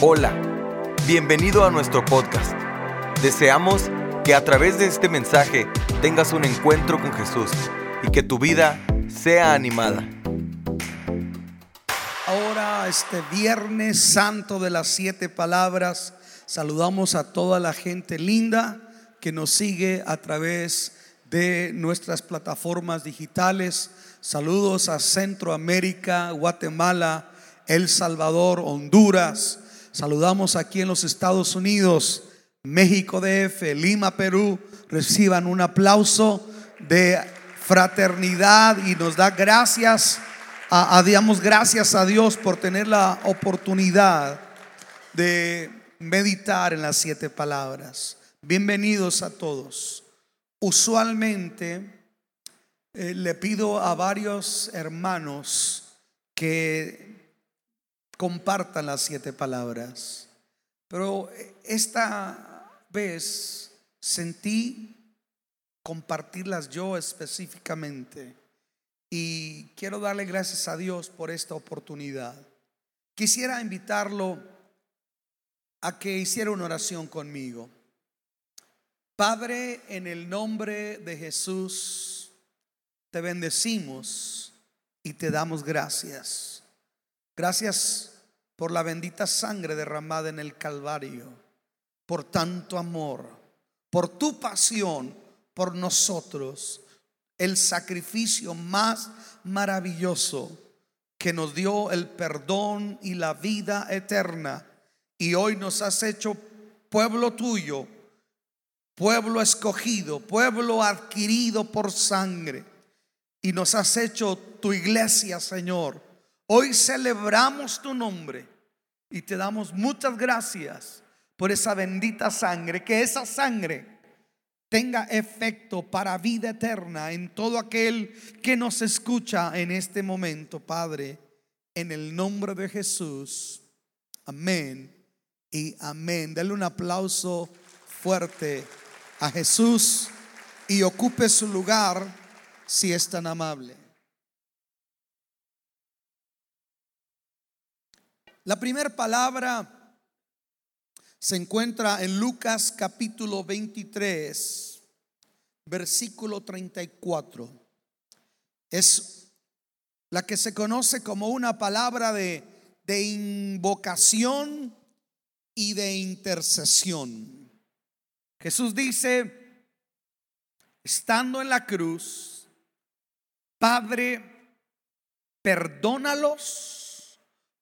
Hola, bienvenido a nuestro podcast. Deseamos que a través de este mensaje tengas un encuentro con Jesús y que tu vida sea animada. Ahora, este Viernes Santo de las Siete Palabras, saludamos a toda la gente linda que nos sigue a través de nuestras plataformas digitales. Saludos a Centroamérica, Guatemala, El Salvador, Honduras. Saludamos aquí en los Estados Unidos, México DF, Lima, Perú. Reciban un aplauso de fraternidad y nos da gracias, a, damos gracias a Dios por tener la oportunidad de meditar en las siete palabras. Bienvenidos a todos. Usualmente eh, le pido a varios hermanos que compartan las siete palabras, pero esta vez sentí compartirlas yo específicamente y quiero darle gracias a Dios por esta oportunidad. Quisiera invitarlo a que hiciera una oración conmigo. Padre, en el nombre de Jesús, te bendecimos y te damos gracias. Gracias por la bendita sangre derramada en el Calvario, por tanto amor, por tu pasión por nosotros, el sacrificio más maravilloso que nos dio el perdón y la vida eterna. Y hoy nos has hecho pueblo tuyo, pueblo escogido, pueblo adquirido por sangre. Y nos has hecho tu iglesia, Señor. Hoy celebramos tu nombre y te damos muchas gracias por esa bendita sangre, que esa sangre tenga efecto para vida eterna en todo aquel que nos escucha en este momento, Padre, en el nombre de Jesús. Amén y amén. Dale un aplauso fuerte a Jesús y ocupe su lugar si es tan amable. La primera palabra se encuentra en Lucas capítulo 23, versículo 34. Es la que se conoce como una palabra de, de invocación y de intercesión. Jesús dice, estando en la cruz, Padre, perdónalos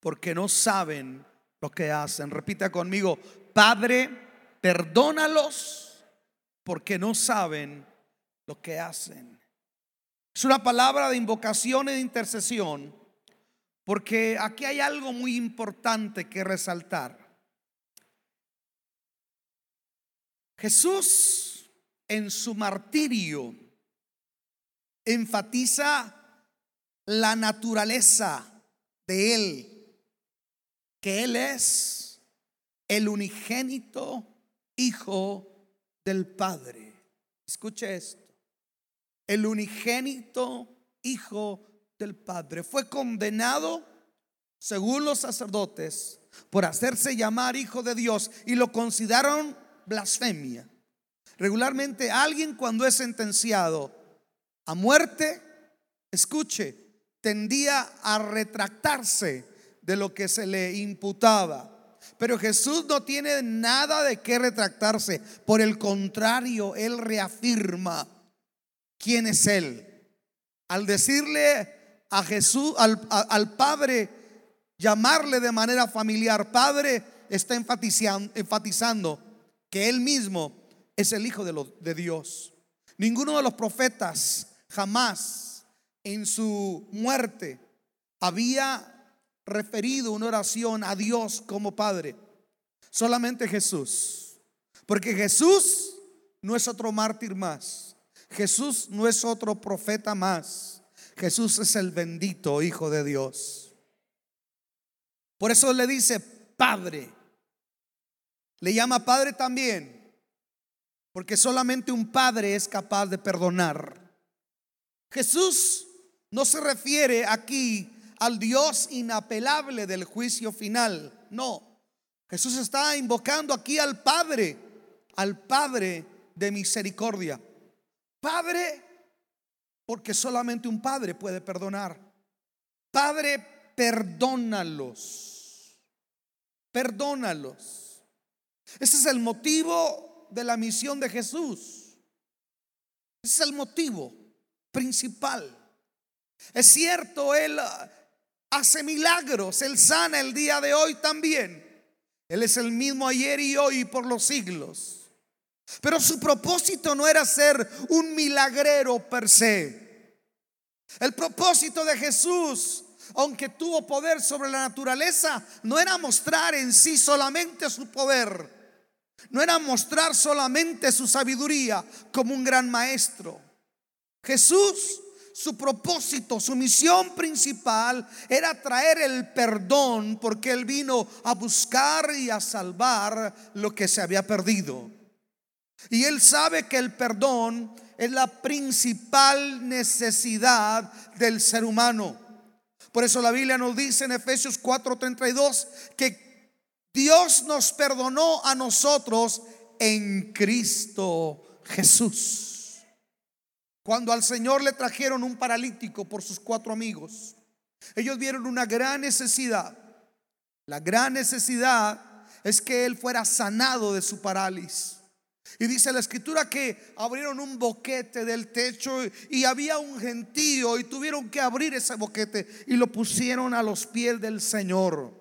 porque no saben lo que hacen. Repita conmigo, Padre, perdónalos porque no saben lo que hacen. Es una palabra de invocación e de intercesión, porque aquí hay algo muy importante que resaltar. Jesús en su martirio enfatiza la naturaleza de Él, que Él es el unigénito Hijo del Padre. Escuche esto. El unigénito Hijo del Padre fue condenado, según los sacerdotes, por hacerse llamar Hijo de Dios y lo consideraron blasfemia. Regularmente alguien cuando es sentenciado a muerte, escuche, tendía a retractarse de lo que se le imputaba. Pero Jesús no tiene nada de qué retractarse. Por el contrario, Él reafirma quién es Él. Al decirle a Jesús, al, al Padre, llamarle de manera familiar, Padre, está enfatizan- enfatizando que Él mismo es el Hijo de Dios. Ninguno de los profetas jamás en su muerte había referido una oración a Dios como Padre. Solamente Jesús. Porque Jesús no es otro mártir más. Jesús no es otro profeta más. Jesús es el bendito Hijo de Dios. Por eso le dice Padre. Le llama Padre también. Porque solamente un Padre es capaz de perdonar. Jesús no se refiere aquí al Dios inapelable del juicio final. No. Jesús está invocando aquí al Padre, al Padre de misericordia. Padre, porque solamente un Padre puede perdonar. Padre, perdónalos. Perdónalos. Ese es el motivo de la misión de Jesús. Ese es el motivo principal. Es cierto, Él hace milagros, Él sana el día de hoy también. Él es el mismo ayer y hoy por los siglos. Pero su propósito no era ser un milagrero per se. El propósito de Jesús, aunque tuvo poder sobre la naturaleza, no era mostrar en sí solamente su poder. No era mostrar solamente su sabiduría como un gran maestro. Jesús su propósito, su misión principal era traer el perdón porque Él vino a buscar y a salvar lo que se había perdido. Y Él sabe que el perdón es la principal necesidad del ser humano. Por eso la Biblia nos dice en Efesios 4:32 que Dios nos perdonó a nosotros en Cristo Jesús. Cuando al Señor le trajeron un paralítico por sus cuatro amigos, ellos vieron una gran necesidad. La gran necesidad es que él fuera sanado de su parálisis. Y dice la escritura que abrieron un boquete del techo y había un gentío y tuvieron que abrir ese boquete y lo pusieron a los pies del Señor.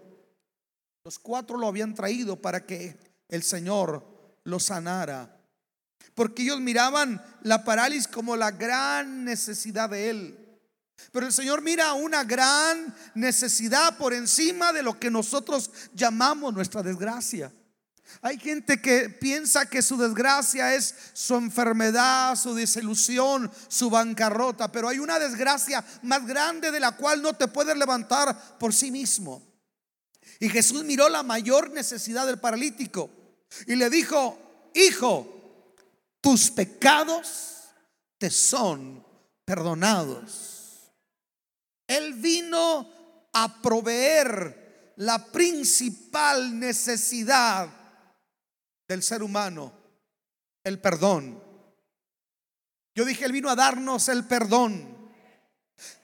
Los cuatro lo habían traído para que el Señor lo sanara porque ellos miraban la parálisis como la gran necesidad de Él. Pero el Señor mira una gran necesidad por encima de lo que nosotros llamamos nuestra desgracia. Hay gente que piensa que su desgracia es su enfermedad, su desilusión, su bancarrota, pero hay una desgracia más grande de la cual no te puedes levantar por sí mismo. Y Jesús miró la mayor necesidad del paralítico y le dijo, hijo, tus pecados te son perdonados. Él vino a proveer la principal necesidad del ser humano, el perdón. Yo dije, Él vino a darnos el perdón.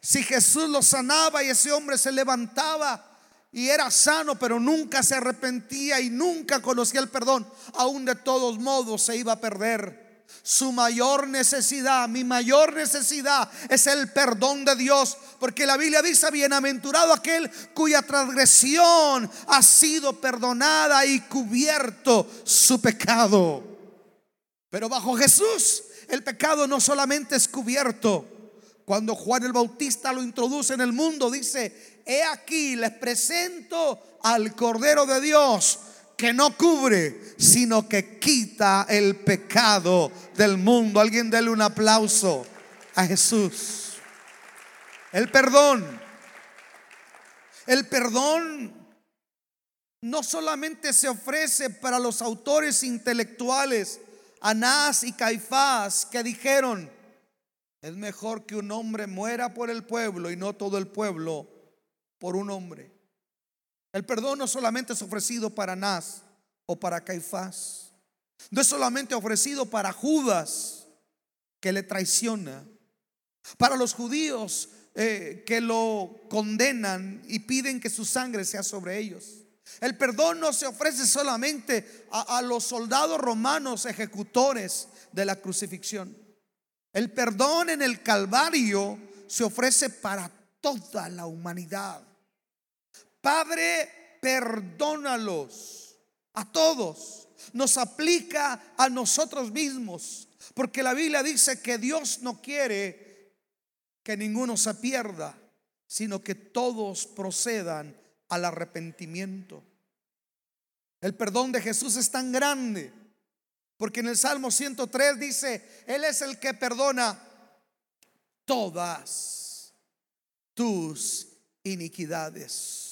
Si Jesús lo sanaba y ese hombre se levantaba y era sano, pero nunca se arrepentía y nunca conocía el perdón, aún de todos modos se iba a perder. Su mayor necesidad, mi mayor necesidad es el perdón de Dios. Porque la Biblia dice, bienaventurado aquel cuya transgresión ha sido perdonada y cubierto su pecado. Pero bajo Jesús el pecado no solamente es cubierto. Cuando Juan el Bautista lo introduce en el mundo, dice, he aquí, les presento al Cordero de Dios que no cubre, sino que quita el pecado del mundo. Alguien dele un aplauso a Jesús. El perdón. El perdón no solamente se ofrece para los autores intelectuales, Anás y Caifás, que dijeron, es mejor que un hombre muera por el pueblo y no todo el pueblo por un hombre. El perdón no solamente es ofrecido para Nas o para Caifás. No es solamente ofrecido para Judas que le traiciona. Para los judíos eh, que lo condenan y piden que su sangre sea sobre ellos. El perdón no se ofrece solamente a, a los soldados romanos ejecutores de la crucifixión. El perdón en el Calvario se ofrece para toda la humanidad. Padre, perdónalos a todos. Nos aplica a nosotros mismos. Porque la Biblia dice que Dios no quiere que ninguno se pierda, sino que todos procedan al arrepentimiento. El perdón de Jesús es tan grande, porque en el Salmo 103 dice, Él es el que perdona todas tus iniquidades.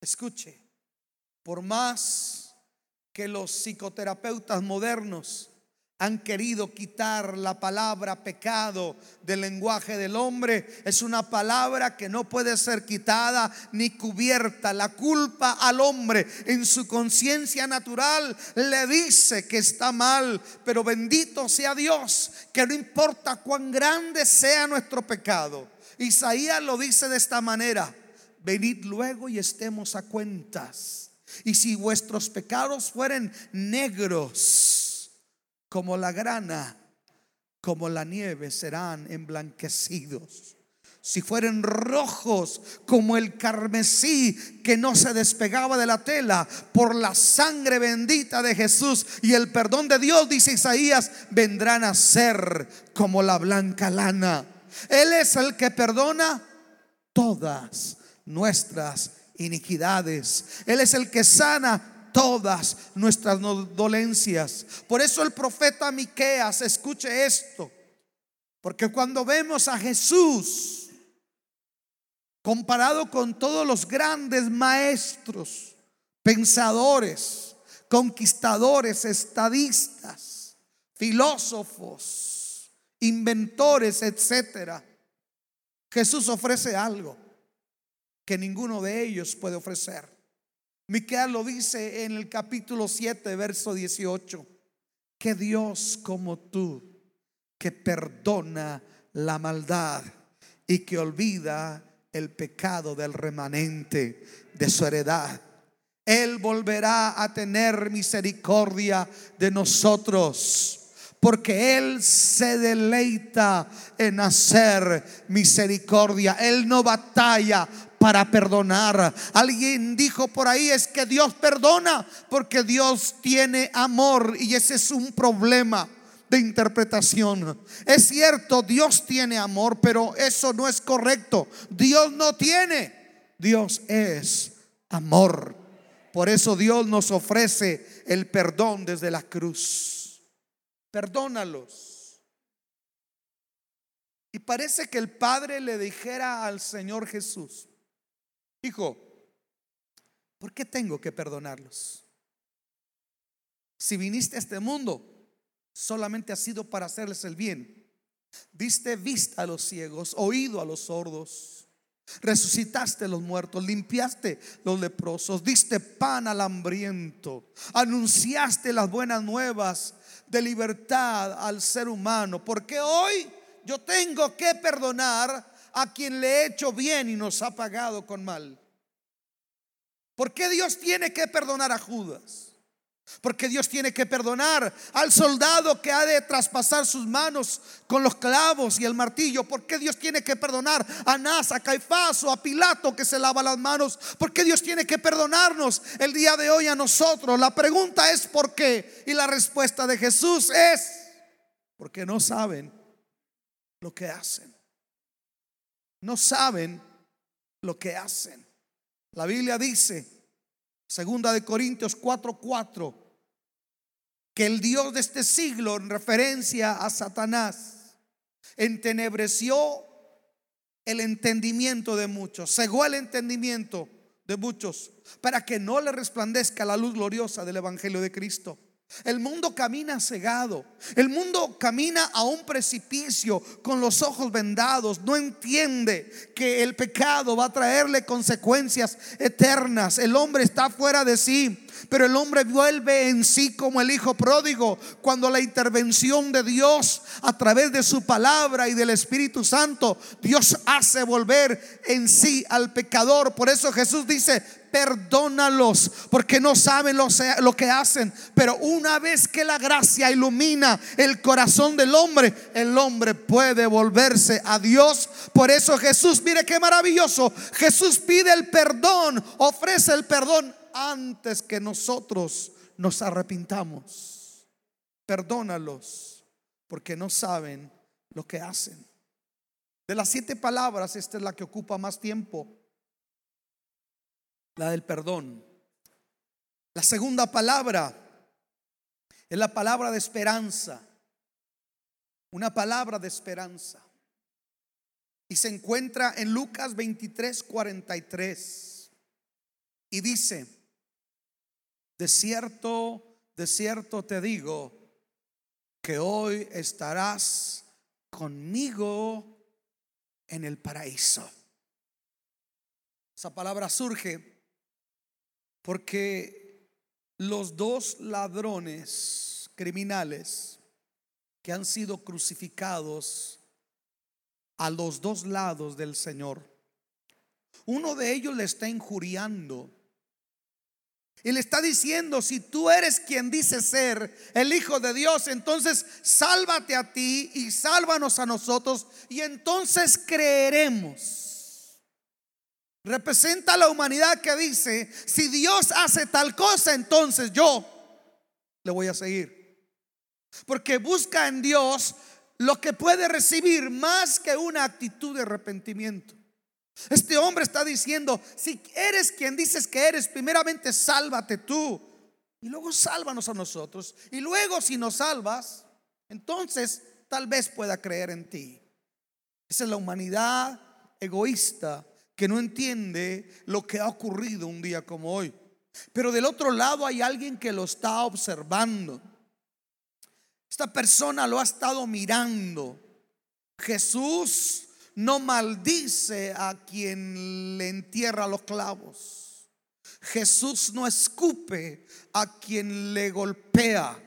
Escuche, por más que los psicoterapeutas modernos han querido quitar la palabra pecado del lenguaje del hombre. Es una palabra que no puede ser quitada ni cubierta. La culpa al hombre en su conciencia natural le dice que está mal, pero bendito sea Dios, que no importa cuán grande sea nuestro pecado. Isaías lo dice de esta manera, venid luego y estemos a cuentas. Y si vuestros pecados fueren negros, como la grana, como la nieve serán emblanquecidos. Si fueren rojos como el carmesí que no se despegaba de la tela por la sangre bendita de Jesús y el perdón de Dios, dice Isaías, vendrán a ser como la blanca lana. Él es el que perdona todas nuestras iniquidades. Él es el que sana todas nuestras dolencias. Por eso el profeta Miqueas, escuche esto, porque cuando vemos a Jesús comparado con todos los grandes maestros, pensadores, conquistadores, estadistas, filósofos, inventores, etcétera, Jesús ofrece algo que ninguno de ellos puede ofrecer. Miqueas lo dice en el capítulo 7, verso 18, que Dios como tú, que perdona la maldad y que olvida el pecado del remanente de su heredad. Él volverá a tener misericordia de nosotros porque Él se deleita en hacer misericordia. Él no batalla para perdonar. Alguien dijo por ahí es que Dios perdona porque Dios tiene amor y ese es un problema de interpretación. Es cierto, Dios tiene amor, pero eso no es correcto. Dios no tiene. Dios es amor. Por eso Dios nos ofrece el perdón desde la cruz. Perdónalos. Y parece que el Padre le dijera al Señor Jesús, Hijo, ¿por qué tengo que perdonarlos? Si viniste a este mundo, solamente ha sido para hacerles el bien. Diste vista a los ciegos, oído a los sordos, resucitaste a los muertos, limpiaste los leprosos, diste pan al hambriento, anunciaste las buenas nuevas de libertad al ser humano. Porque hoy yo tengo que perdonar a quien le he hecho bien y nos ha pagado con mal? ¿Por qué Dios tiene que perdonar a Judas? Porque Dios tiene que perdonar al soldado que ha de traspasar sus manos con los clavos y el martillo. ¿Por qué Dios tiene que perdonar a Nasa, a Caifás o a Pilato que se lava las manos? ¿Por qué Dios tiene que perdonarnos el día de hoy a nosotros? La pregunta es ¿por qué? Y la respuesta de Jesús es porque no saben lo que hacen no saben lo que hacen. La Biblia dice, segunda de Corintios 4:4, que el Dios de este siglo, en referencia a Satanás, entenebreció el entendimiento de muchos, cegó el entendimiento de muchos, para que no le resplandezca la luz gloriosa del Evangelio de Cristo. El mundo camina cegado. El mundo camina a un precipicio con los ojos vendados. No entiende que el pecado va a traerle consecuencias eternas. El hombre está fuera de sí. Pero el hombre vuelve en sí como el hijo pródigo cuando la intervención de Dios a través de su palabra y del Espíritu Santo, Dios hace volver en sí al pecador. Por eso Jesús dice, perdónalos porque no saben lo, que hacen. Pero una vez que la gracia ilumina el corazón del hombre, el hombre puede volverse a Dios. Por eso Jesús, mire qué maravilloso. Jesús pide el perdón, ofrece el perdón antes que nosotros nos arrepintamos. Perdónalos porque no saben lo que hacen. De las siete palabras, esta es la que ocupa más tiempo la del perdón. La segunda palabra es la palabra de esperanza, una palabra de esperanza. Y se encuentra en Lucas 23, 43. Y dice, de cierto, de cierto te digo, que hoy estarás conmigo en el paraíso. Esa palabra surge porque los dos ladrones criminales que han sido crucificados a los dos lados del Señor, uno de ellos le está injuriando y le está diciendo, si tú eres quien dice ser el Hijo de Dios, entonces sálvate a ti y sálvanos a nosotros y entonces creeremos. Representa a la humanidad que dice, si Dios hace tal cosa, entonces yo le voy a seguir. Porque busca en Dios lo que puede recibir más que una actitud de arrepentimiento. Este hombre está diciendo, si eres quien dices que eres, primeramente sálvate tú y luego sálvanos a nosotros. Y luego si nos salvas, entonces tal vez pueda creer en ti. Esa es la humanidad egoísta que no entiende lo que ha ocurrido un día como hoy. Pero del otro lado hay alguien que lo está observando. Esta persona lo ha estado mirando. Jesús no maldice a quien le entierra los clavos. Jesús no escupe a quien le golpea.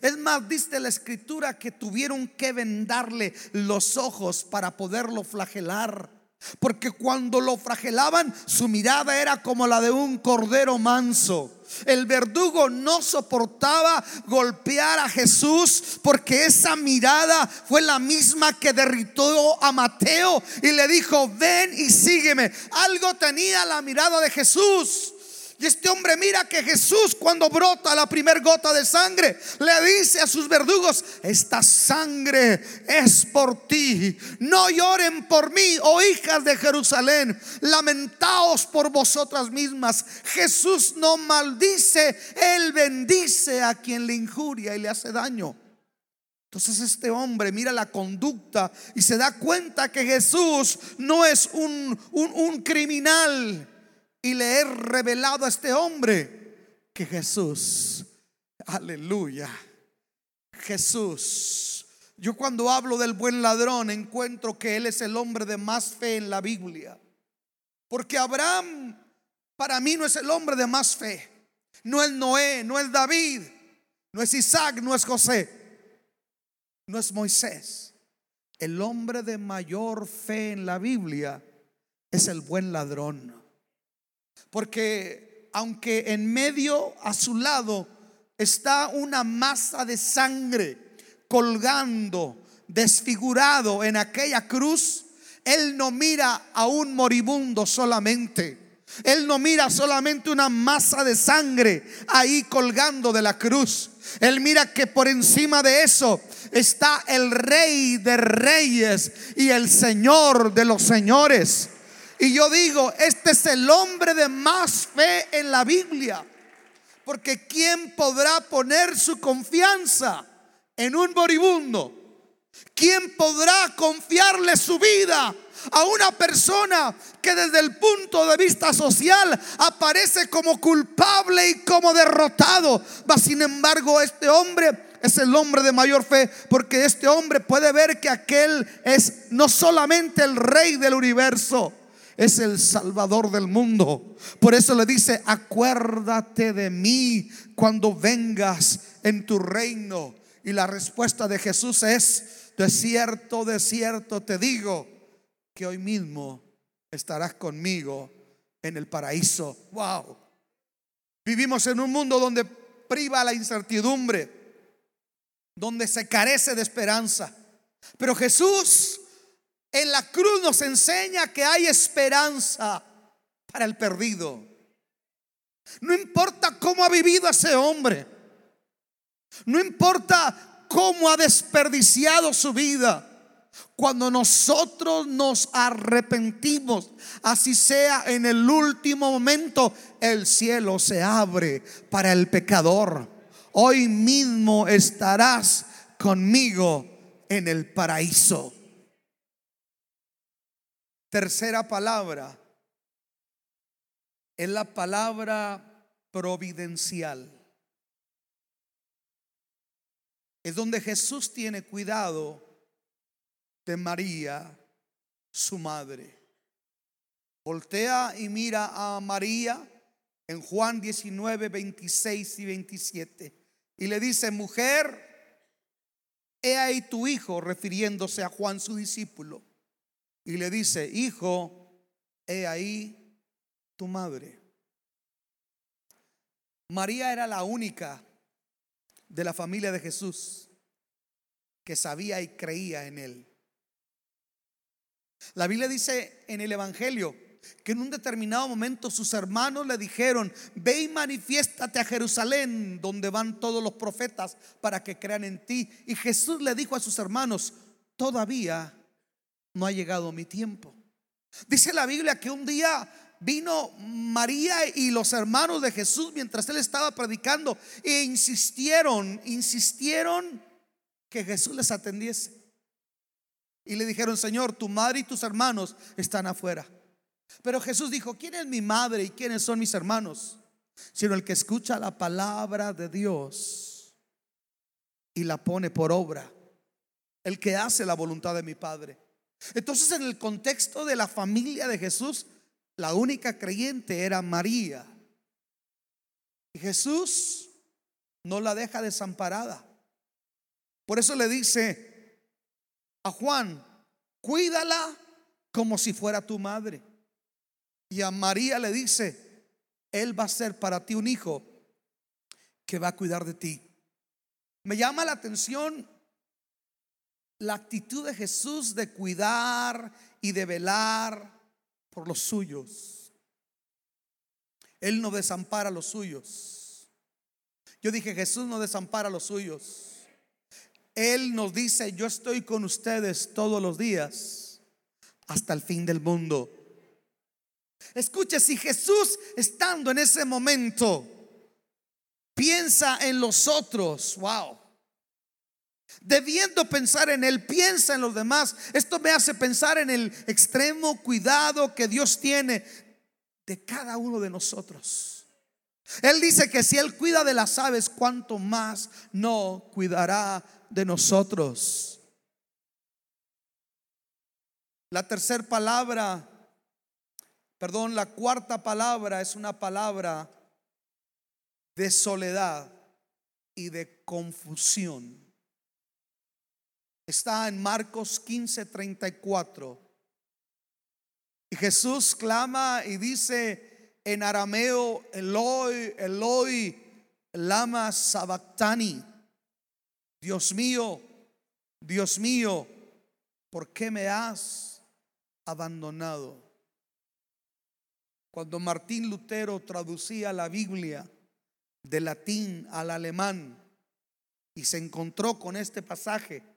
Es más, dice la escritura que tuvieron que vendarle los ojos para poderlo flagelar. Porque cuando lo flagelaban, su mirada era como la de un cordero manso. El verdugo no soportaba golpear a Jesús porque esa mirada fue la misma que derritó a Mateo y le dijo, ven y sígueme. Algo tenía la mirada de Jesús. Y este hombre mira que Jesús cuando brota la primer gota de sangre le dice a sus verdugos, esta sangre es por ti. No lloren por mí, oh hijas de Jerusalén, lamentaos por vosotras mismas. Jesús no maldice, él bendice a quien le injuria y le hace daño. Entonces este hombre mira la conducta y se da cuenta que Jesús no es un, un, un criminal y le he revelado a este hombre que Jesús, aleluya, Jesús. Yo cuando hablo del buen ladrón encuentro que él es el hombre de más fe en la Biblia. Porque Abraham para mí no es el hombre de más fe. No es Noé, no es David, no es Isaac, no es José, no es Moisés. El hombre de mayor fe en la Biblia es el buen ladrón. Porque aunque en medio a su lado está una masa de sangre colgando, desfigurado en aquella cruz, Él no mira a un moribundo solamente. Él no mira solamente una masa de sangre ahí colgando de la cruz. Él mira que por encima de eso está el rey de reyes y el señor de los señores. Y yo digo, este es el hombre de más fe en la Biblia. Porque ¿quién podrá poner su confianza en un moribundo? ¿Quién podrá confiarle su vida a una persona que desde el punto de vista social aparece como culpable y como derrotado? Va, sin embargo, este hombre es el hombre de mayor fe, porque este hombre puede ver que aquel es no solamente el rey del universo, es el Salvador del mundo. Por eso le dice, acuérdate de mí cuando vengas en tu reino. Y la respuesta de Jesús es, de cierto, de cierto te digo, que hoy mismo estarás conmigo en el paraíso. Wow. Vivimos en un mundo donde priva la incertidumbre, donde se carece de esperanza. Pero Jesús en la cruz nos enseña que hay esperanza para el perdido. No importa cómo ha vivido ese hombre. No importa cómo ha desperdiciado su vida. Cuando nosotros nos arrepentimos, así sea en el último momento, el cielo se abre para el pecador. Hoy mismo estarás conmigo en el paraíso. Tercera palabra es la palabra providencial. es donde Jesús tiene cuidado de María, su madre. Voltea y mira a María en Juan 19, 26 y 27. Y le dice, mujer, he ahí tu hijo, refiriéndose a Juan su discípulo. Y le dice, hijo, he ahí tu madre. María era la única de la familia de Jesús que sabía y creía en él. La Biblia dice en el Evangelio que en un determinado momento sus hermanos le dijeron, ve y manifiéstate a Jerusalén, donde van todos los profetas para que crean en ti. Y Jesús le dijo a sus hermanos, todavía no ha llegado mi tiempo. Dice la Biblia que un día vino María y los hermanos de Jesús mientras él estaba predicando e insistieron, insistieron que Jesús les atendiese. Y le dijeron, Señor, tu madre y tus hermanos están afuera. Pero Jesús dijo, ¿quién es mi madre y quiénes son mis hermanos? Sino el que escucha la palabra de Dios y la pone por obra. El que hace la voluntad de mi Padre. Entonces en el contexto de la familia de Jesús, la única creyente era María. Y Jesús no la deja desamparada. Por eso le dice a Juan, cuídala como si fuera tu madre. Y a María le dice, Él va a ser para ti un hijo que va a cuidar de ti. Me llama la atención la actitud de Jesús de cuidar y de velar por los suyos. Él no desampara a los suyos. Yo dije, Jesús no desampara a los suyos. Él nos dice, yo estoy con ustedes todos los días hasta el fin del mundo. Escuche, si Jesús estando en ese momento piensa en los otros, wow. Debiendo pensar en Él, piensa en los demás. Esto me hace pensar en el extremo cuidado que Dios tiene de cada uno de nosotros. Él dice que si Él cuida de las aves, cuánto más no cuidará de nosotros. La tercera palabra Perdón, la cuarta palabra es una palabra de soledad y de confusión. Está en Marcos 15, 34. Y Jesús clama y dice en arameo, Eloi, Eloi, lama sabactani. Dios mío, Dios mío, ¿por qué me has abandonado? Cuando Martín Lutero traducía la Biblia de latín al alemán y se encontró con este pasaje,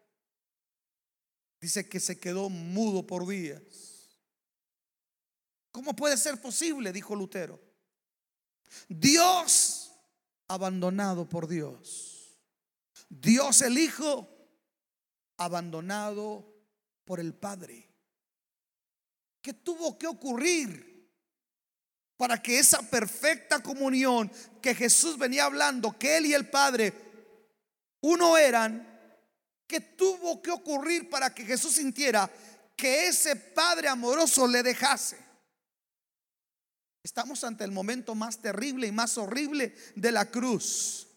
dice que se quedó mudo por días. ¿Cómo puede ser posible? dijo Lutero. Dios abandonado por Dios. Dios el Hijo abandonado por el Padre. ¿Qué tuvo que ocurrir? para que esa perfecta comunión que Jesús venía hablando, que Él y el Padre uno eran, que tuvo que ocurrir para que Jesús sintiera que ese Padre amoroso le dejase. Estamos ante el momento más terrible y más horrible de la cruz.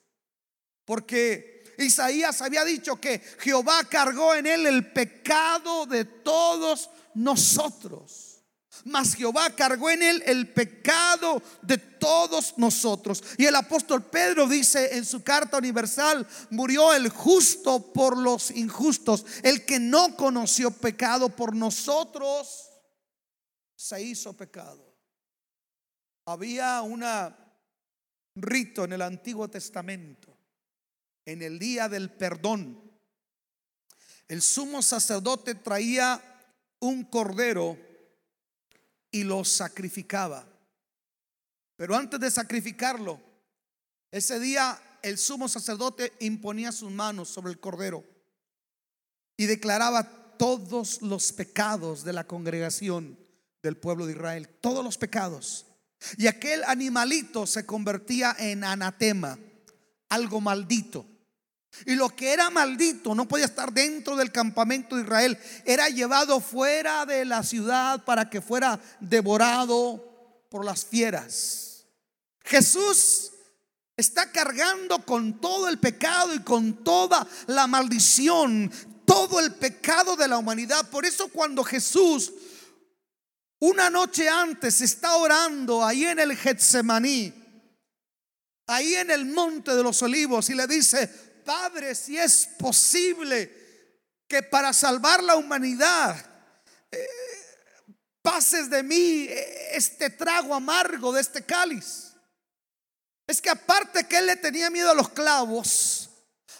Porque Isaías había dicho que Jehová cargó en él el pecado de todos nosotros. Mas Jehová cargó en él el pecado de todos nosotros. Y el apóstol Pedro dice en su carta universal, murió el justo por los injustos, el que no conoció pecado por nosotros, se hizo pecado. Había un rito en el Antiguo Testamento, en el día del perdón. El sumo sacerdote traía un cordero y lo sacrificaba. Pero antes de sacrificarlo, ese día el sumo sacerdote imponía sus manos sobre el cordero y declaraba todos los pecados de la congregación del pueblo de Israel, todos los pecados. Y aquel animalito se convertía en anatema, algo maldito. Y lo que era maldito no podía estar dentro del campamento de Israel. Era llevado fuera de la ciudad para que fuera devorado por las fieras. Jesús está cargando con todo el pecado y con toda la maldición, todo el pecado de la humanidad. Por eso cuando Jesús una noche antes está orando ahí en el Getsemaní, ahí en el monte de los olivos y le dice, Padre, si es posible que para salvar la humanidad eh, pases de mí este trago amargo de este cáliz. Es que aparte que él le tenía miedo a los clavos,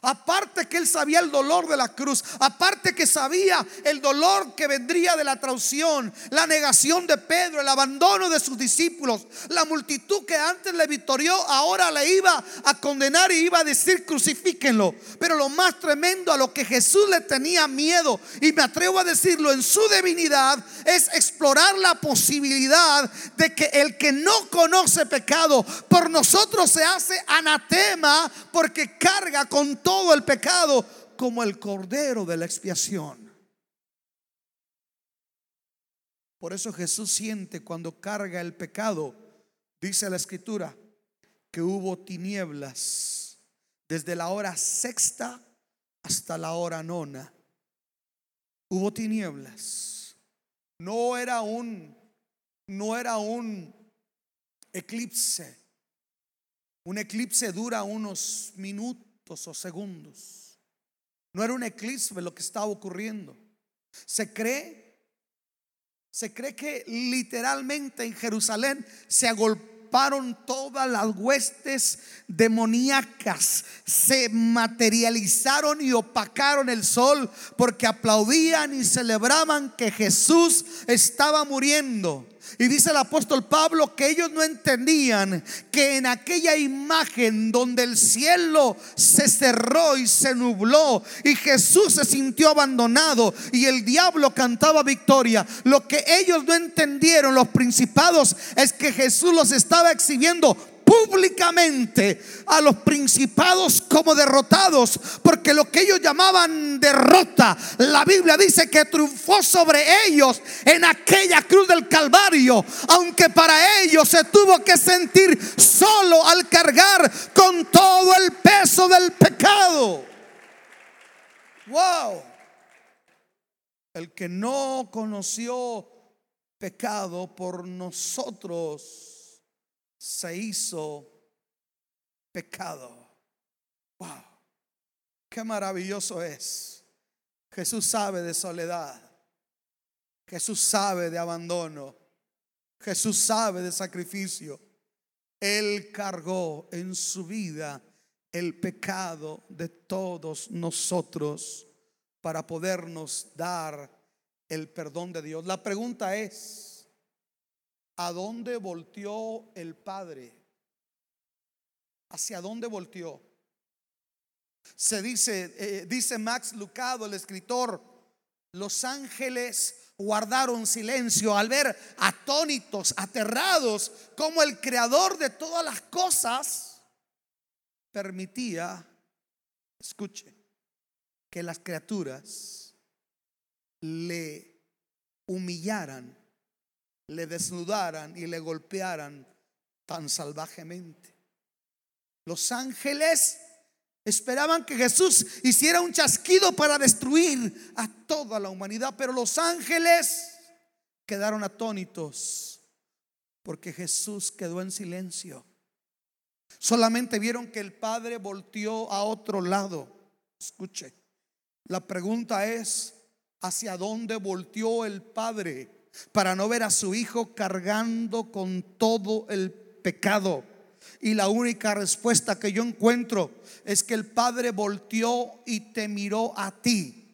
Aparte que él sabía el dolor de la cruz, aparte que sabía el dolor que vendría de la traición, la negación de Pedro, el abandono de sus discípulos, la multitud que antes le victorió, ahora le iba a condenar y iba a decir crucifíquenlo. Pero lo más tremendo a lo que Jesús le tenía miedo, y me atrevo a decirlo en su divinidad, es explorar la posibilidad de que el que no conoce pecado por nosotros se hace anatema porque carga con todo el pecado como el cordero de la expiación. Por eso Jesús siente cuando carga el pecado, dice la escritura, que hubo tinieblas desde la hora sexta hasta la hora nona. Hubo tinieblas. No era un no era un eclipse. Un eclipse dura unos minutos o segundos. No era un eclipse lo que estaba ocurriendo. Se cree, se cree que literalmente en Jerusalén se agolparon todas las huestes demoníacas, se materializaron y opacaron el sol porque aplaudían y celebraban que Jesús estaba muriendo. Y dice el apóstol Pablo que ellos no entendían que en aquella imagen donde el cielo se cerró y se nubló y Jesús se sintió abandonado y el diablo cantaba victoria, lo que ellos no entendieron, los principados, es que Jesús los estaba exhibiendo públicamente a los principados como derrotados, porque lo que ellos llamaban derrota, la Biblia dice que triunfó sobre ellos en aquella cruz del Calvario, aunque para ellos se tuvo que sentir solo al cargar con todo el peso del pecado. Wow. El que no conoció pecado por nosotros se hizo pecado. Wow, qué maravilloso es. Jesús sabe de soledad. Jesús sabe de abandono. Jesús sabe de sacrificio. Él cargó en su vida el pecado de todos nosotros para podernos dar el perdón de Dios. La pregunta es, ¿A dónde volteó el Padre? ¿Hacia dónde volteó? Se dice, eh, dice Max Lucado, el escritor, los ángeles guardaron silencio al ver atónitos, aterrados, como el creador de todas las cosas permitía, escuche, que las criaturas le humillaran le desnudaran y le golpearan tan salvajemente. Los ángeles esperaban que Jesús hiciera un chasquido para destruir a toda la humanidad, pero los ángeles quedaron atónitos porque Jesús quedó en silencio. Solamente vieron que el Padre volteó a otro lado. Escuche, la pregunta es, ¿hacia dónde volteó el Padre? Para no ver a su hijo cargando con todo el pecado. Y la única respuesta que yo encuentro es que el Padre volteó y te miró a ti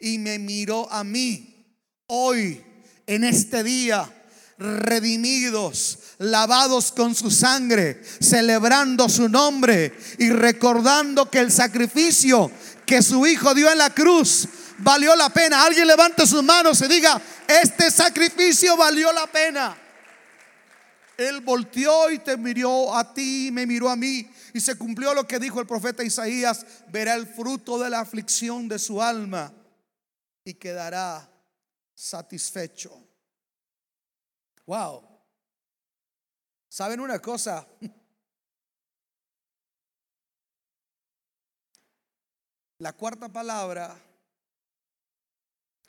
y me miró a mí. Hoy, en este día, redimidos, lavados con su sangre, celebrando su nombre y recordando que el sacrificio que su Hijo dio en la cruz valió la pena. Alguien levante sus manos y diga, este sacrificio valió la pena. Él volteó y te miró a ti, me miró a mí. Y se cumplió lo que dijo el profeta Isaías. Verá el fruto de la aflicción de su alma y quedará satisfecho. Wow. ¿Saben una cosa? La cuarta palabra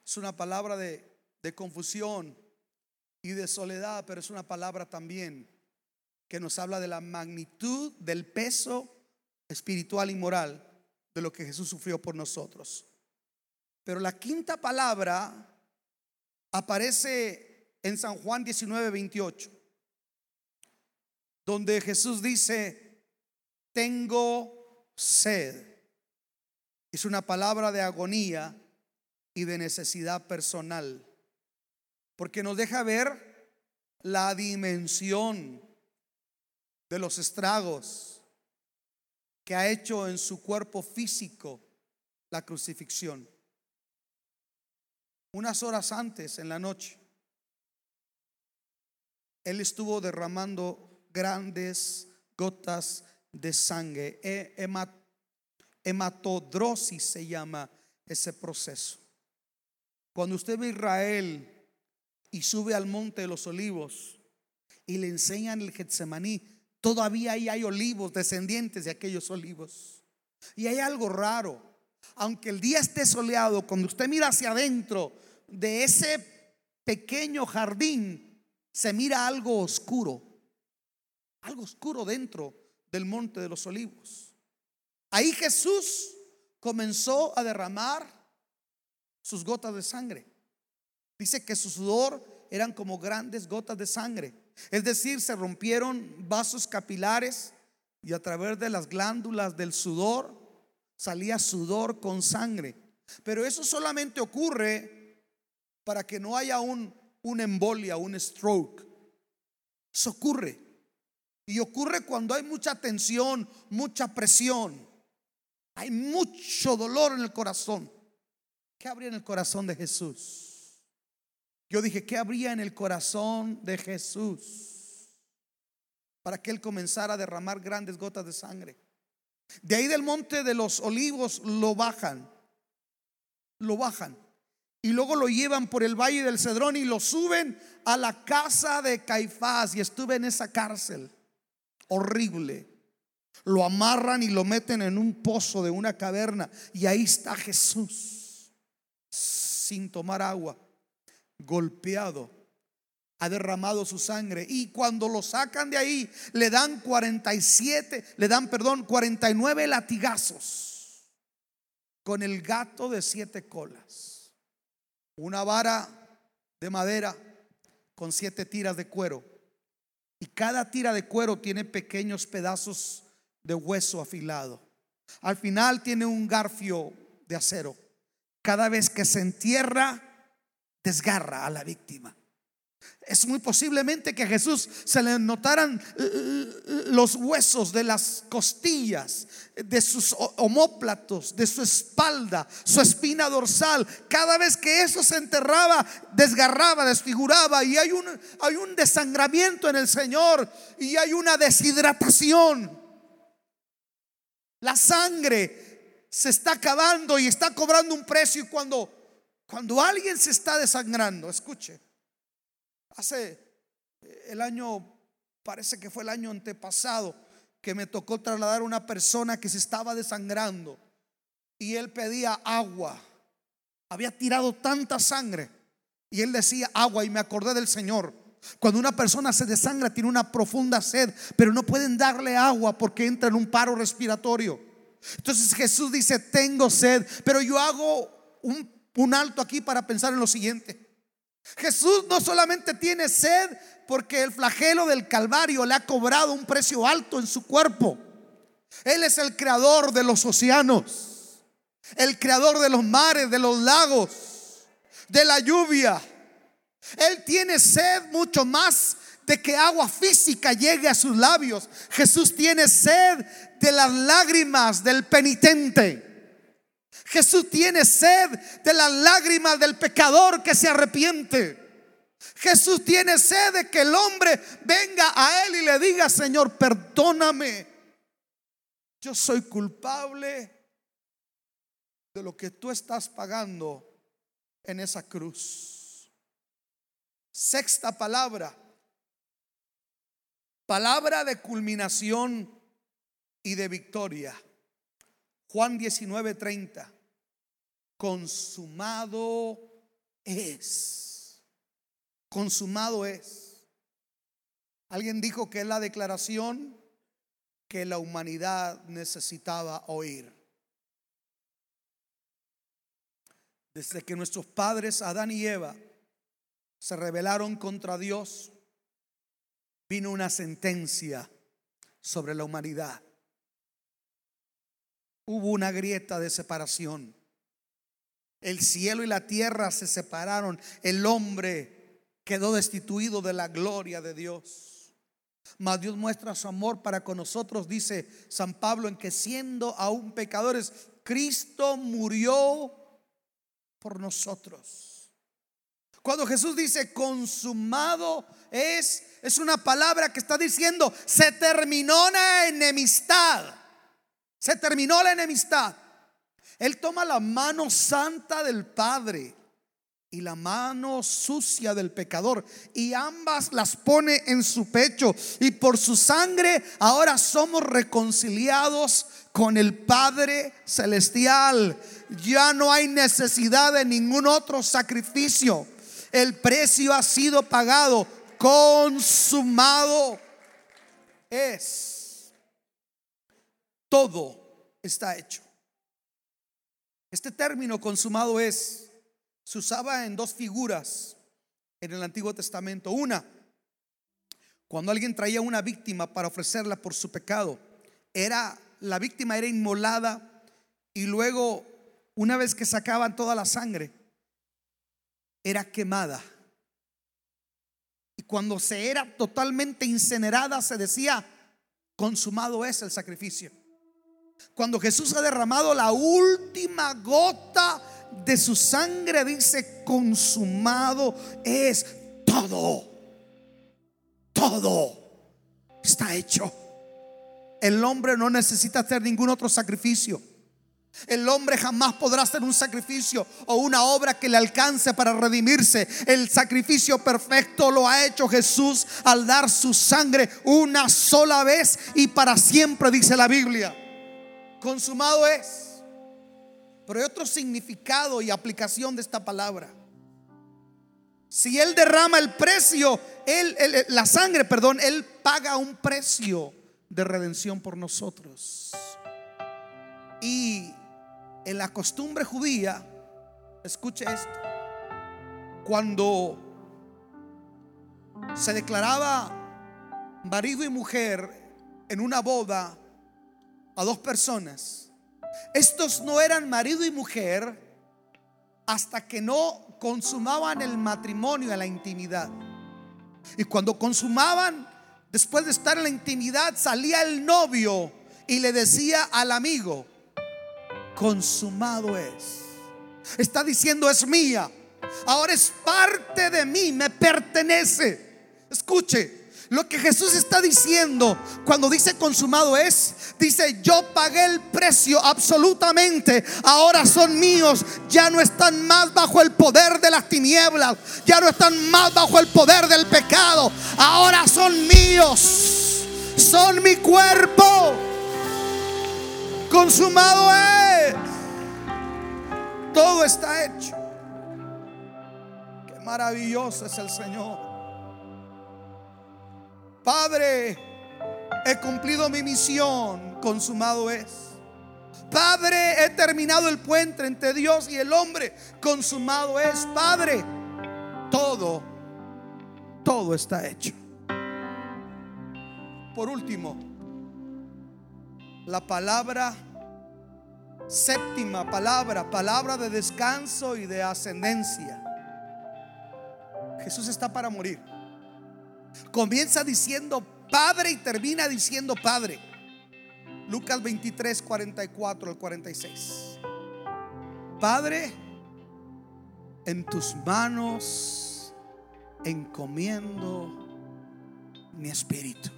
es una palabra de, de confusión y de soledad, pero es una palabra también que nos habla de la magnitud del peso espiritual y moral de lo que Jesús sufrió por nosotros. Pero la quinta palabra aparece en San Juan 19, 28, donde Jesús dice, tengo sed. Es una palabra de agonía y de necesidad personal porque nos deja ver la dimensión de los estragos que ha hecho en su cuerpo físico la crucifixión. Unas horas antes, en la noche, él estuvo derramando grandes gotas de sangre. Hematodrosis se llama ese proceso. Cuando usted ve Israel y sube al monte de los olivos y le enseñan el Getsemaní, todavía ahí hay olivos, descendientes de aquellos olivos. Y hay algo raro. Aunque el día esté soleado, cuando usted mira hacia adentro de ese pequeño jardín, se mira algo oscuro. Algo oscuro dentro del monte de los olivos. Ahí Jesús comenzó a derramar sus gotas de sangre. Dice que su sudor eran como grandes gotas de sangre. Es decir, se rompieron vasos capilares y a través de las glándulas del sudor salía sudor con sangre. Pero eso solamente ocurre para que no haya un, embolia, un stroke. Eso ocurre. Y ocurre cuando hay mucha tensión, mucha presión. Hay mucho dolor en el corazón. ¿Qué habría en el corazón de Jesús? Yo dije, ¿qué habría en el corazón de Jesús para que Él comenzara a derramar grandes gotas de sangre? De ahí del monte de los olivos lo bajan, lo bajan. Y luego lo llevan por el valle del Cedrón y lo suben a la casa de Caifás. Y estuve en esa cárcel horrible. Lo amarran y lo meten en un pozo de una caverna. Y ahí está Jesús sin tomar agua golpeado, ha derramado su sangre y cuando lo sacan de ahí le dan 47, le dan, perdón, 49 latigazos con el gato de siete colas. Una vara de madera con siete tiras de cuero. Y cada tira de cuero tiene pequeños pedazos de hueso afilado. Al final tiene un garfio de acero. Cada vez que se entierra, desgarra a la víctima. Es muy posiblemente que a Jesús se le notaran los huesos de las costillas, de sus homóplatos, de su espalda, su espina dorsal. Cada vez que eso se enterraba, desgarraba, desfiguraba. Y hay un, hay un desangramiento en el Señor y hay una deshidratación. La sangre se está acabando y está cobrando un precio. Y cuando cuando alguien se está desangrando, escuche, hace eh, el año, parece que fue el año antepasado, que me tocó trasladar a una persona que se estaba desangrando y él pedía agua. Había tirado tanta sangre y él decía agua y me acordé del Señor. Cuando una persona se desangra tiene una profunda sed, pero no pueden darle agua porque entra en un paro respiratorio. Entonces Jesús dice, tengo sed, pero yo hago un un alto aquí para pensar en lo siguiente. Jesús no solamente tiene sed porque el flagelo del Calvario le ha cobrado un precio alto en su cuerpo. Él es el creador de los océanos, el creador de los mares, de los lagos, de la lluvia. Él tiene sed mucho más de que agua física llegue a sus labios. Jesús tiene sed de las lágrimas del penitente. Jesús tiene sed de las lágrimas del pecador que se arrepiente. Jesús tiene sed de que el hombre venga a él y le diga, Señor, perdóname. Yo soy culpable de lo que tú estás pagando en esa cruz. Sexta palabra. Palabra de culminación y de victoria. Juan 19:30. Consumado es. Consumado es. Alguien dijo que es la declaración que la humanidad necesitaba oír. Desde que nuestros padres, Adán y Eva, se rebelaron contra Dios, vino una sentencia sobre la humanidad. Hubo una grieta de separación. El cielo y la tierra se separaron. El hombre quedó destituido de la gloria de Dios. Mas Dios muestra su amor para con nosotros, dice San Pablo, en que siendo aún pecadores, Cristo murió por nosotros. Cuando Jesús dice consumado es, es una palabra que está diciendo, se terminó la enemistad. Se terminó la enemistad. Él toma la mano santa del Padre y la mano sucia del pecador y ambas las pone en su pecho y por su sangre ahora somos reconciliados con el Padre celestial. Ya no hay necesidad de ningún otro sacrificio. El precio ha sido pagado, consumado es. Todo está hecho. Este término consumado es, se usaba en dos figuras en el Antiguo Testamento. Una, cuando alguien traía una víctima para ofrecerla por su pecado, era la víctima era inmolada y luego una vez que sacaban toda la sangre era quemada. Y cuando se era totalmente incinerada se decía consumado es el sacrificio. Cuando Jesús ha derramado la última gota de su sangre, dice, consumado es todo. Todo está hecho. El hombre no necesita hacer ningún otro sacrificio. El hombre jamás podrá hacer un sacrificio o una obra que le alcance para redimirse. El sacrificio perfecto lo ha hecho Jesús al dar su sangre una sola vez y para siempre, dice la Biblia consumado es. Pero hay otro significado y aplicación de esta palabra. Si Él derrama el precio, él, la sangre, perdón, Él paga un precio de redención por nosotros. Y en la costumbre judía, escuche esto, cuando se declaraba marido y mujer en una boda, a dos personas. Estos no eran marido y mujer hasta que no consumaban el matrimonio en la intimidad. Y cuando consumaban, después de estar en la intimidad, salía el novio y le decía al amigo, consumado es. Está diciendo, es mía. Ahora es parte de mí, me pertenece. Escuche, lo que Jesús está diciendo cuando dice consumado es, dice, yo pagué el precio absolutamente, ahora son míos, ya no están más bajo el poder de las tinieblas, ya no están más bajo el poder del pecado, ahora son míos, son mi cuerpo, consumado es, todo está hecho. Qué maravilloso es el Señor. Padre, he cumplido mi misión, consumado es. Padre, he terminado el puente entre Dios y el hombre, consumado es. Padre, todo, todo está hecho. Por último, la palabra séptima palabra, palabra de descanso y de ascendencia. Jesús está para morir. Comienza diciendo Padre y termina diciendo Padre. Lucas 23, 44 al 46. Padre, en tus manos encomiendo mi espíritu.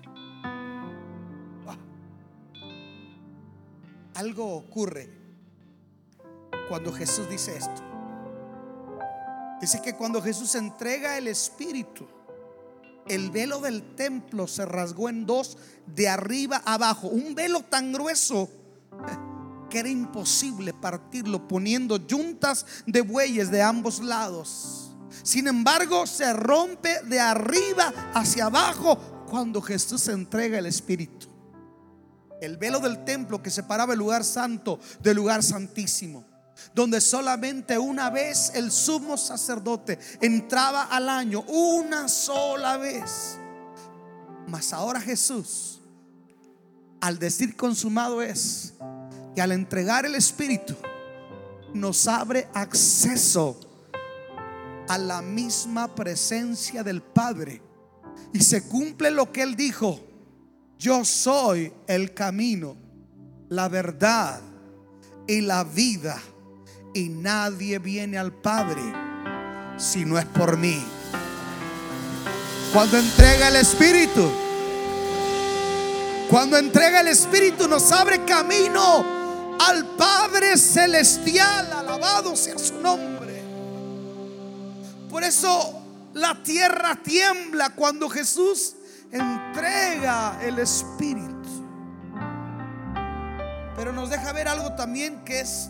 Algo ocurre cuando Jesús dice esto. Dice que cuando Jesús entrega el espíritu, el velo del templo se rasgó en dos de arriba abajo. Un velo tan grueso que era imposible partirlo poniendo yuntas de bueyes de ambos lados. Sin embargo, se rompe de arriba hacia abajo cuando Jesús entrega el Espíritu. El velo del templo que separaba el lugar santo del lugar santísimo donde solamente una vez el sumo sacerdote entraba al año, una sola vez. Mas ahora Jesús, al decir consumado es, que al entregar el Espíritu, nos abre acceso a la misma presencia del Padre. Y se cumple lo que Él dijo, yo soy el camino, la verdad y la vida y nadie viene al Padre si no es por mí. Cuando entrega el Espíritu, cuando entrega el Espíritu nos abre camino al Padre Celestial, alabado sea su nombre. Por eso la tierra tiembla cuando Jesús entrega el Espíritu. Pero nos deja ver algo también que es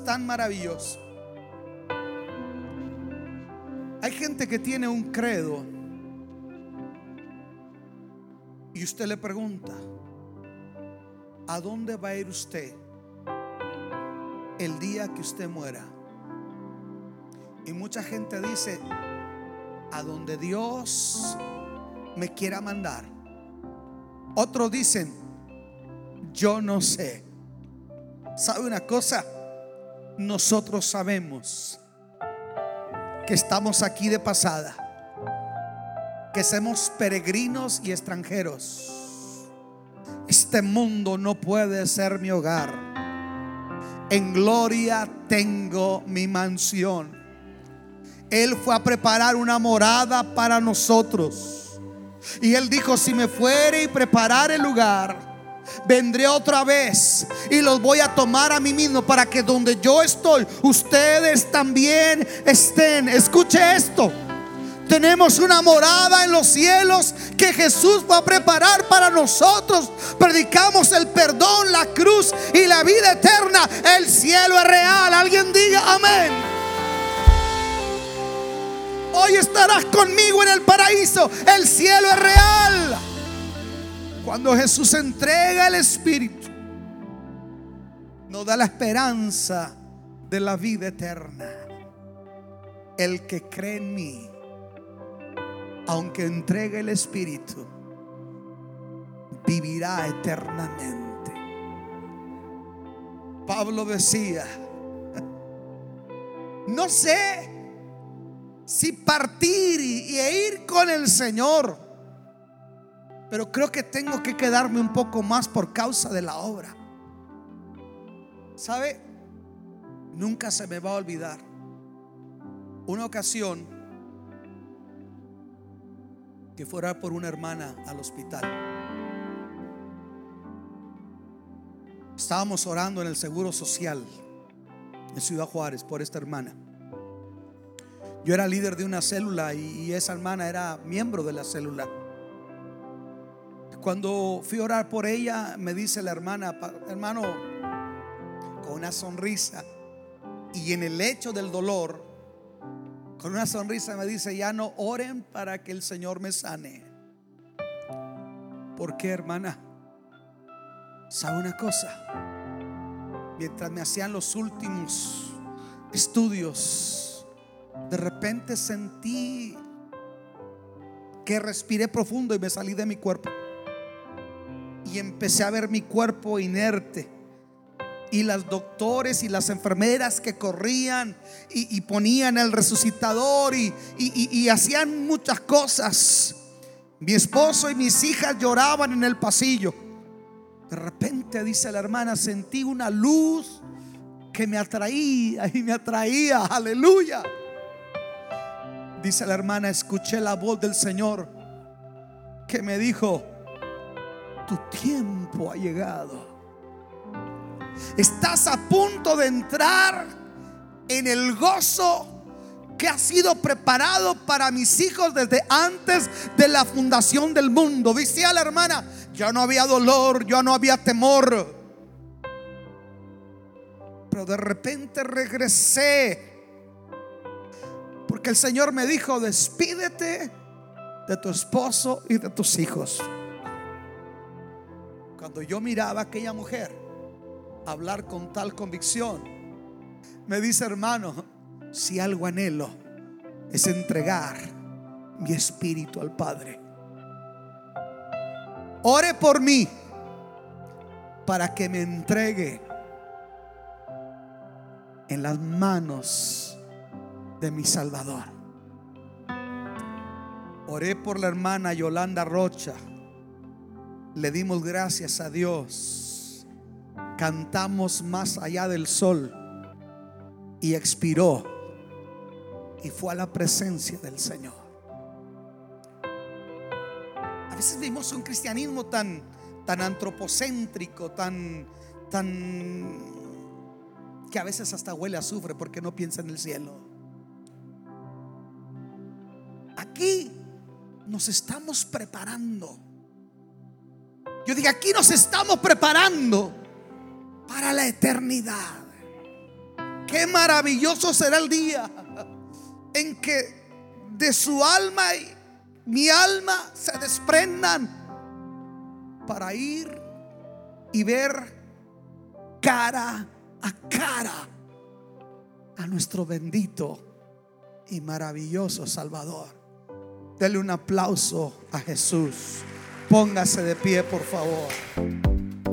tan maravilloso. Hay gente que tiene un credo y usted le pregunta, ¿a dónde va a ir usted el día que usted muera? Y mucha gente dice, a donde Dios me quiera mandar. Otros dicen, yo no sé. ¿Sabe una cosa? Nosotros sabemos que estamos aquí de pasada, que somos peregrinos y extranjeros. Este mundo no puede ser mi hogar. En gloria tengo mi mansión. Él fue a preparar una morada para nosotros. Y él dijo, si me fuere y preparar el lugar, vendré otra vez y los voy a tomar a mí mismo para que donde yo estoy, ustedes también estén. Escuche esto. Tenemos una morada en los cielos que Jesús va a preparar para nosotros. Predicamos el perdón, la cruz y la vida eterna. El cielo es real. Alguien diga amén. Hoy estarás conmigo en el paraíso. El cielo es real. Cuando Jesús entrega el Espíritu, nos da la esperanza de la vida eterna. El que cree en mí, aunque entregue el Espíritu, vivirá eternamente. Pablo decía, no sé si partir y, ir con el Señor pero creo que tengo que quedarme un poco más por causa de la obra. ¿Sabe? Nunca se me va a olvidar. Una ocasión que fuera por una hermana al hospital. Estábamos orando en el Seguro Social en Ciudad Juárez por esta hermana. Yo era líder de una célula y esa hermana era miembro de la célula. Cuando fui a orar por ella, me dice la hermana, hermano, con una sonrisa y en el lecho del dolor, con una sonrisa me dice, ya no oren para que el Señor me sane. ¿Por qué, hermana? ¿Sabe una cosa? Mientras me hacían los últimos estudios, de repente sentí que respiré profundo y me salí de mi cuerpo y empecé a ver mi cuerpo inerte. Y las doctores y las enfermeras que corrían y, ponían el resucitador y, y hacían muchas cosas. Mi esposo y mis hijas lloraban en el pasillo. De repente, dice la hermana, sentí una luz que me atraía y me atraía. Aleluya. Dice la hermana, escuché la voz del Señor que me dijo, tu tiempo ha llegado. Estás a punto de entrar en el gozo que ha sido preparado para mis hijos desde antes de la fundación del mundo. Decía la hermana, ya no había dolor, ya no había temor. Pero de repente regresé. Porque el Señor me dijo, despídete de tu esposo y de tus hijos. Cuando yo miraba a aquella mujer hablar con tal convicción, me dice hermano, si algo anhelo es entregar mi espíritu al Padre. Ore por mí para que me entregue en las manos de mi Salvador. Oré por la hermana Yolanda Rocha. Le dimos gracias a Dios. Cantamos más allá del sol y expiró y fue a la presencia del Señor. A veces vivimos un cristianismo tan, tan antropocéntrico, tan, tan que a veces hasta huele a azufre porque no piensa en el cielo. Aquí nos estamos preparando. Yo digo, aquí nos estamos preparando para la eternidad. Qué maravilloso será el día en que de su alma y mi alma se desprendan para ir y ver cara a cara a nuestro bendito y maravilloso Salvador. Dele un aplauso a Jesús. Póngase de pie, por favor.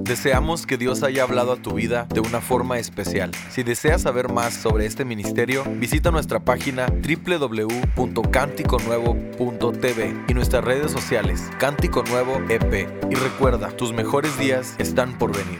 Deseamos que Dios haya hablado a tu vida de una forma especial. Si deseas saber más sobre este ministerio, visita nuestra página www.canticonuevo.tv y nuestras redes sociales Cántico Nuevo EP. Y recuerda, tus mejores días están por venir.